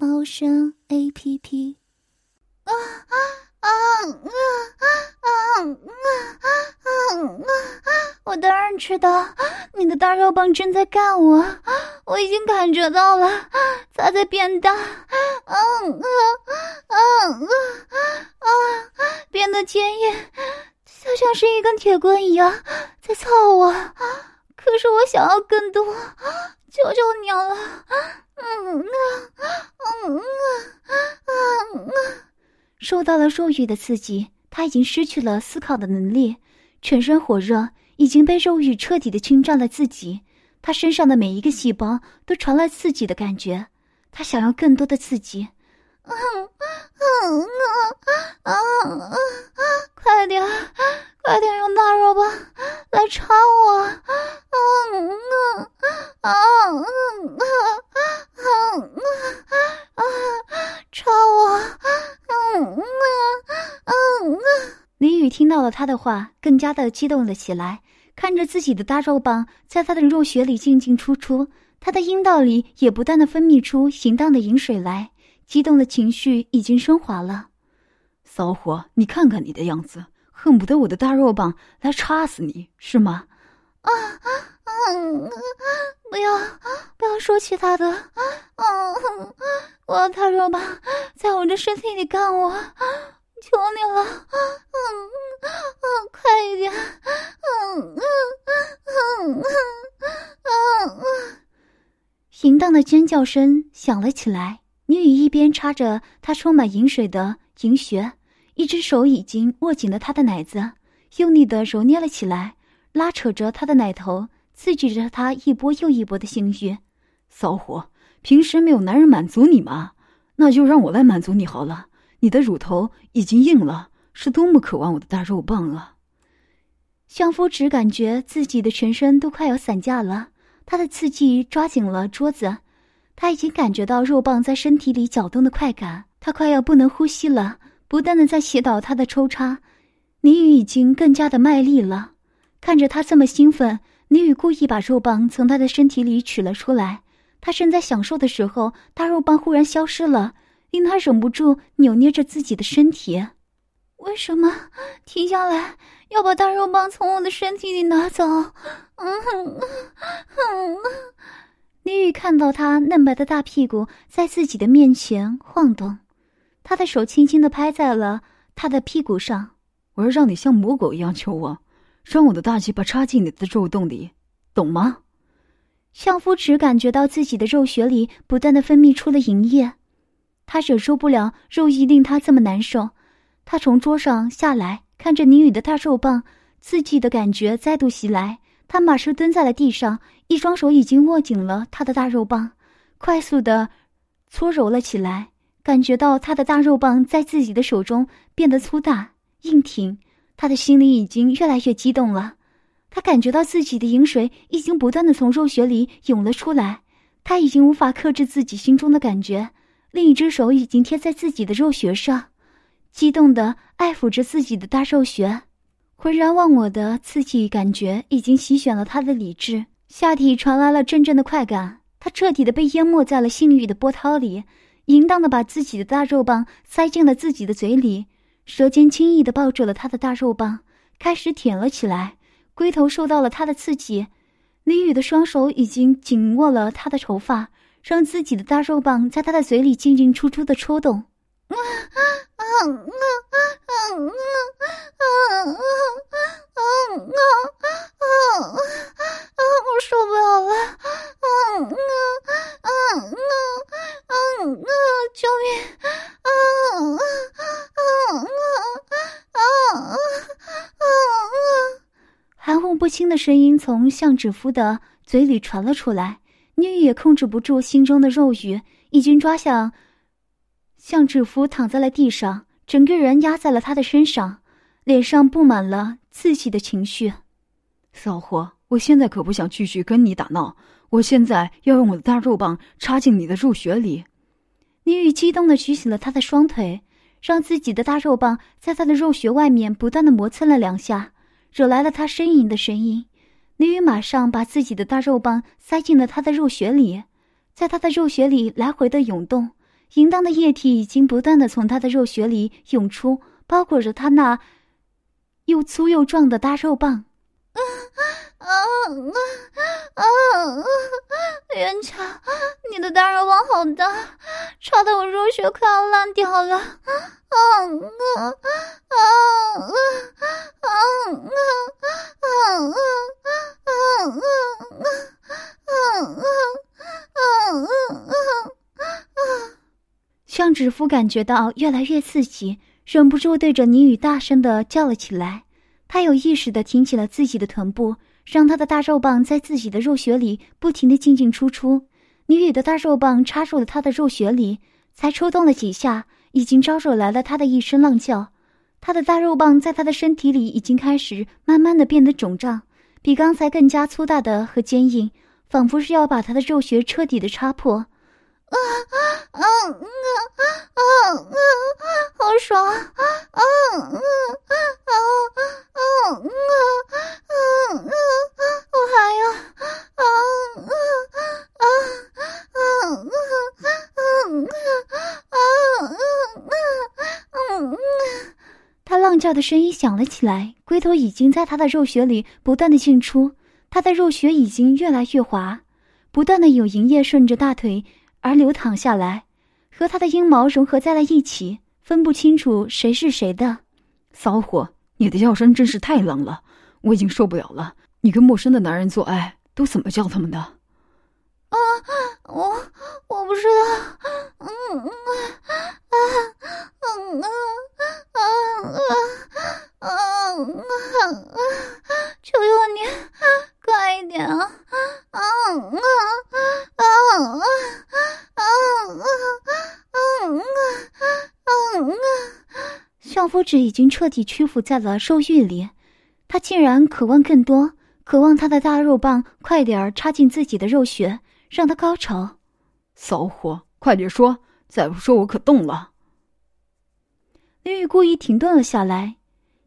猫声 A P P。啊啊啊啊啊啊啊啊啊！我当然知道，你的大肉棒正在干我，我已经感觉到了，它在变大，嗯嗯嗯嗯啊，变得坚硬，就像是一根铁棍一样在操我。可是我想要更多，求求你了！嗯啊，嗯啊，嗯啊！受到了肉欲的刺激，他已经失去了思考的能力，全身火热，已经被肉欲彻底的侵占了自己。他身上的每一个细胞都传来刺激的感觉，他想要更多的刺激。嗯 嗯啊啊啊啊！快点，快点用大肉棒来插我！嗯啊啊啊啊嗯啊啊！插我！嗯啊嗯啊！李宇听到了他的话，更加的激动了起来，看着自己的大肉棒在他的肉穴里进进出出，他的阴道里也不断的分泌出淫荡的饮水来。激动的情绪已经升华了，骚货，你看看你的样子，恨不得我的大肉棒来插死你，是吗？啊啊啊，不要不要说其他的，啊，我要大肉棒在我的身体里干我，求你了，嗯嗯，快一点，嗯嗯嗯嗯嗯嗯，淫荡的尖叫声响了起来。女雨一边插着她充满饮水的银穴，一只手已经握紧了他的奶子，用力的揉捏了起来，拉扯着他的奶头，刺激着他一波又一波的性欲。骚货，平时没有男人满足你吗？那就让我来满足你好了。你的乳头已经硬了，是多么渴望我的大肉棒啊！相夫只感觉自己的全身都快要散架了，他的刺激抓紧了桌子。他已经感觉到肉棒在身体里搅动的快感，他快要不能呼吸了，不断的在祈祷他的抽插。倪宇已经更加的卖力了，看着他这么兴奋，倪宇故意把肉棒从他的身体里取了出来。他正在享受的时候，大肉棒忽然消失了，令他忍不住扭捏着自己的身体。为什么停下来要把大肉棒从我的身体里拿走？嗯哼，嗯。李宇看到他嫩白的大屁股在自己的面前晃动，他的手轻轻的拍在了他的屁股上。我要让你像母狗一样求我，让我的大鸡巴插进你的肉洞里，懂吗？相夫只感觉到自己的肉穴里不断的分泌出了淫液，他忍受不了肉意令他这么难受。他从桌上下来，看着宁宇的大肉棒，刺激的感觉再度袭来。他马上蹲在了地上，一双手已经握紧了他的大肉棒，快速的搓揉了起来。感觉到他的大肉棒在自己的手中变得粗大硬挺，他的心里已经越来越激动了。他感觉到自己的饮水已经不断的从肉穴里涌了出来，他已经无法克制自己心中的感觉，另一只手已经贴在自己的肉穴上，激动的爱抚着自己的大肉穴。浑然忘我的刺激感觉已经席卷了他的理智，下体传来了阵阵的快感，他彻底的被淹没在了性欲的波涛里，淫荡的把自己的大肉棒塞进了自己的嘴里，舌尖轻易的抱住了他的大肉棒，开始舔了起来。龟头受到了他的刺激，李宇的双手已经紧握了他的头发，让自己的大肉棒在他的嘴里进进出出的抽动。啊啊啊啊啊啊啊啊啊啊啊啊啊我受不了了啊啊啊啊啊啊救命啊啊啊啊啊啊啊啊含糊不清的声音从向志夫的嘴里传了出来女友也控制不住心中的肉欲一经抓向向志夫躺在了地上整个人压在了他的身上脸上布满了自己的情绪。骚货，我现在可不想继续跟你打闹，我现在要用我的大肉棒插进你的肉穴里。倪宇激动的举起了他的双腿，让自己的大肉棒在他的肉穴外面不断的磨蹭了两下，惹来了他呻吟的声音。倪宇马上把自己的大肉棒塞进了他的肉穴里，在他的肉穴里来回的涌动，淫荡的液体已经不断的从他的肉穴里涌出，包裹着他那又粗又壮的大肉棒。啊啊啊啊！元强，你的大肉棒好大，插的我肉血快要烂掉了。啊啊啊啊啊啊啊啊啊啊！向指夫感觉到越来越刺激，忍不住对着倪宇大声的叫了起来。他有意识的挺起了自己的臀部，让他的大肉棒在自己的肉穴里不停的进进出出。女宇的大肉棒插入了他的肉穴里，才抽动了几下，已经招惹来了他的一声浪叫。他的大肉棒在他的身体里已经开始慢慢的变得肿胀，比刚才更加粗大的和坚硬，仿佛是要把他的肉穴彻底的插破。啊啊啊啊！好爽！啊啊啊啊啊啊啊啊！我还要啊啊啊啊啊啊啊啊！他浪叫的声音响了起来，龟头已经在他的肉穴里不断的进出，他的肉穴已经越来越滑，不断的有银液顺着大腿。而流淌下来，和他的阴毛融合在了一起，分不清楚谁是谁的。骚货，你的叫声真是太冷了，我已经受不了了。你跟陌生的男人做爱都怎么叫他们的？啊，我我不知道。嗯嗯啊啊啊啊啊啊啊！求求你，快一点啊！啊啊啊啊！相夫指已经彻底屈服在了兽欲里，他竟然渴望更多，渴望他的大肉棒快点儿插进自己的肉穴，让他高潮。骚货，快点说，再不说我可动了。林雨故意停顿了下来，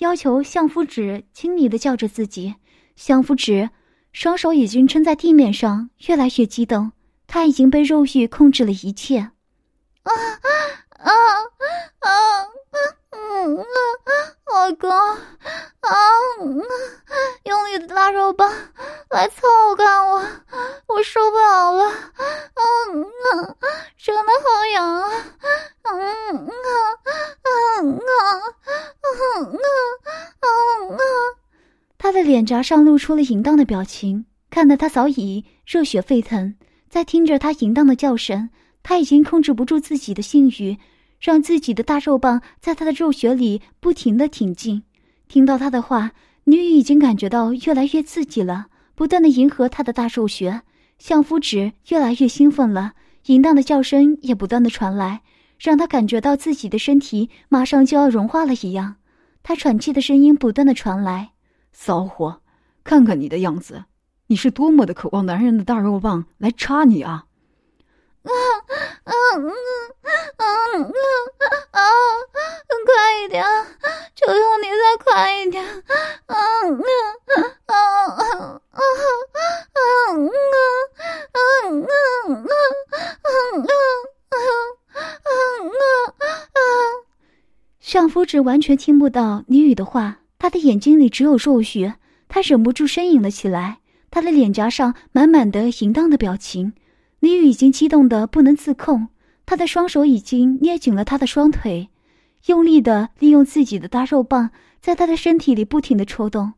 要求相夫指亲昵的叫着自己。相夫指双手已经撑在地面上，越来越激动，他已经被肉欲控制了一切。啊啊啊！嗯啊，哥，啊，用你的大肉棒来操干我，我受不了了，嗯啊，真的好痒啊，嗯啊，嗯啊，嗯啊，嗯啊，他的脸颊上露出了淫荡的表情，看得他早已热血沸腾，在听着他淫荡的叫声，他已经控制不住自己的性欲。让自己的大肉棒在他的肉穴里不停的挺进，听到他的话，女宇已经感觉到越来越刺激了，不断的迎合他的大肉穴，相夫指越来越兴奋了，淫荡的叫声也不断的传来，让他感觉到自己的身体马上就要融化了一样，他喘气的声音不断的传来，骚货，看看你的样子，你是多么的渴望男人的大肉棒来插你啊！啊啊上夫子完全听不到你语的话，他的眼睛里只有肉血，他忍不住呻吟了起来，他的脸颊上满满的淫荡的表情。李宇已经激动的不能自控，他的双手已经捏紧了他的双腿，用力的利用自己的大肉棒在他的身体里不停的抽动。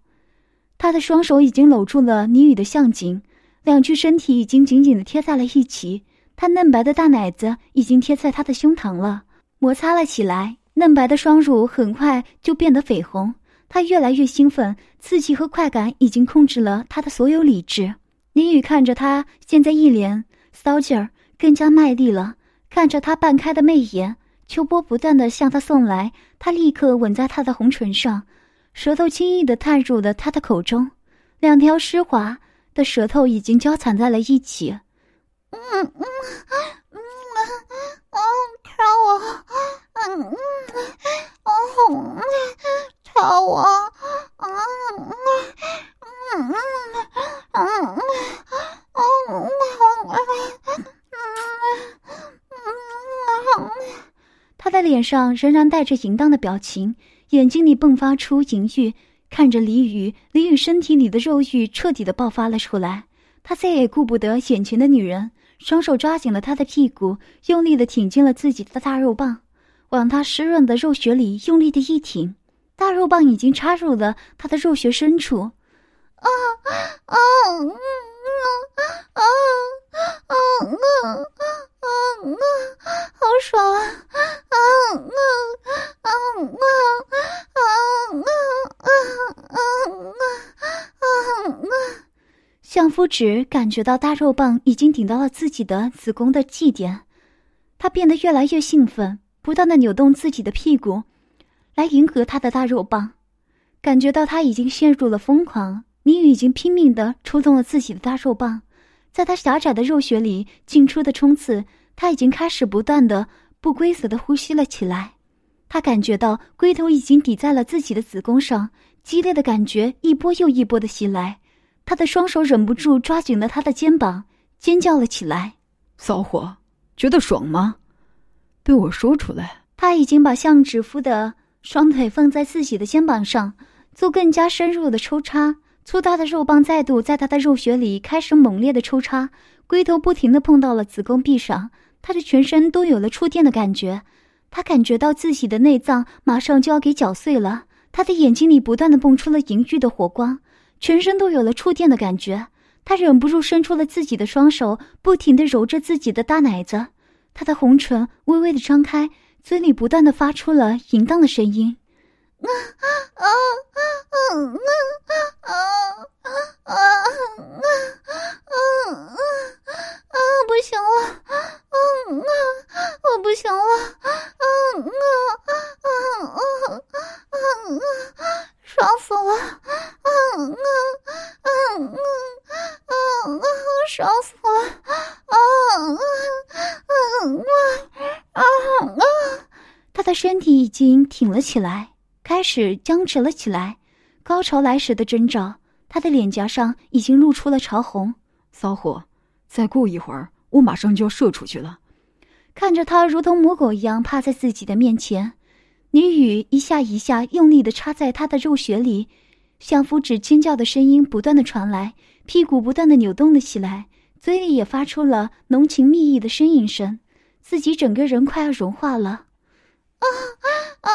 他的双手已经搂住了李宇的项颈，两具身体已经紧紧的贴在了一起。他嫩白的大奶子已经贴在他的胸膛了，摩擦了起来。嫩白的双乳很快就变得绯红。他越来越兴奋，刺激和快感已经控制了他的所有理智。林雨看着他现在一脸。骚劲儿更加卖力了，看着他半开的媚眼，秋波不断的向他送来，他立刻吻在他的红唇上，舌头轻易的探入了他的口中，两条湿滑的舌头已经交缠在了一起。嗯嗯嗯嗯，挑我，嗯嗯，哦，挑我，嗯嗯嗯嗯嗯嗯他的脸上仍然带着淫荡的表情，眼睛里迸发出淫欲，看着李宇，李宇身体里的肉欲彻底的爆发了出来。他再也顾不得眼前的女人，双手抓紧了她的屁股，用力的挺进了自己的大肉棒，往她湿润的肉穴里用力的一挺，大肉棒已经插入了她的肉穴深处。啊啊啊啊啊啊啊啊！好爽啊！啊啊啊啊啊啊啊啊啊！相夫只感觉到大肉棒已经顶到了自己的子宫的祭点，他变得越来越兴奋，不断的扭动自己的屁股，来迎合他的大肉棒。感觉到他已经陷入了疯狂，倪宇已经拼命的抽动了自己的大肉棒，在他狭窄的肉穴里进出的冲刺，他已经开始不断的不规则的呼吸了起来。他感觉到龟头已经抵在了自己的子宫上，激烈的感觉一波又一波的袭来。他的双手忍不住抓紧了他的肩膀，尖叫了起来：“骚货，觉得爽吗？对我说出来！”他已经把向指夫的双腿放在自己的肩膀上，做更加深入的抽插。粗大的肉棒再度在他的肉穴里开始猛烈的抽插，龟头不停的碰到了子宫壁上，他的全身都有了触电的感觉。他感觉到自己的内脏马上就要给搅碎了，他的眼睛里不断的蹦出了淫欲的火光。全身都有了触电的感觉，他忍不住伸出了自己的双手，不停的揉着自己的大奶子，他的红唇微微的张开，嘴里不断的发出了淫荡的声音，啊啊啊啊啊啊啊啊啊啊啊啊啊！不行了，嗯啊，我不行了，嗯啊啊啊啊啊！爽死了，嗯嗯嗯嗯嗯嗯，爽死了，嗯嗯嗯嗯嗯，他的身体已经挺了起来，开始僵直了起来，高潮来时的征兆。他的脸颊上已经露出了潮红。骚货，再过一会儿，我马上就要射出去了。看着他如同母狗一样趴在自己的面前。女雨一下一下用力的插在他的肉穴里，相夫指尖叫的声音不断的传来，屁股不断的扭动了起来，嘴里也发出了浓情蜜意的呻吟声，自己整个人快要融化了。啊啊，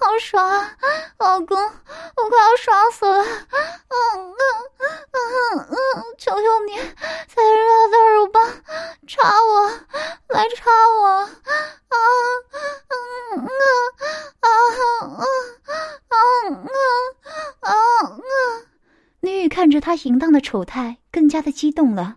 好爽啊，老公，我快要爽死了！嗯嗯嗯嗯，求求你，再热的肉棒插我，来插我！啊嗯嗯啊啊啊啊啊啊！女雨看着他淫荡的丑态，更加的激动了，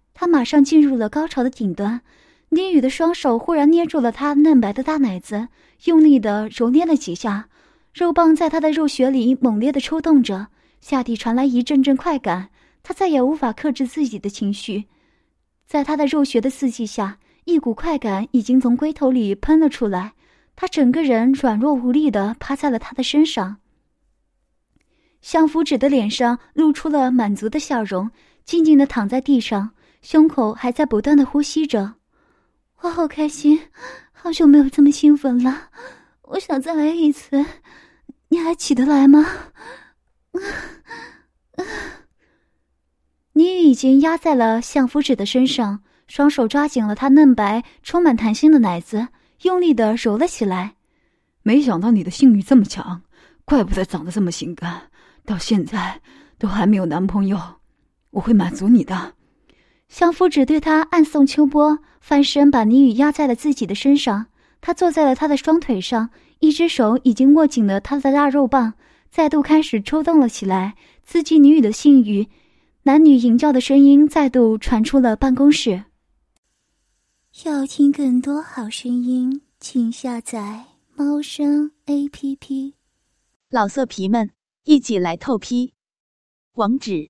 马上进入了高潮的顶端。倪宇的双手忽然捏住了他嫩白的大奶子，用力的揉捏了几下，肉棒在他的肉穴里猛烈的抽动着，下体传来一阵阵快感，他再也无法克制自己的情绪，在他的肉穴的刺激下，一股快感已经从龟头里喷了出来，他整个人软弱无力的趴在了他的身上。相夫指的脸上露出了满足的笑容，静静的躺在地上，胸口还在不断的呼吸着。我好开心，好久没有这么兴奋了，我想再来一次，你还起得来吗？你已经压在了相夫指的身上，双手抓紧了他嫩白、充满弹性的奶子，用力的揉了起来。没想到你的性欲这么强，怪不得长得这么性感，到现在都还没有男朋友。我会满足你的。相夫只对他暗送秋波，翻身把倪宇压在了自己的身上。他坐在了他的双腿上，一只手已经握紧了他的大肉棒，再度开始抽动了起来，刺激倪宇的性欲。男女淫叫的声音再度传出了办公室。要听更多好声音，请下载猫声 A P P。老色皮们，一起来透批！网址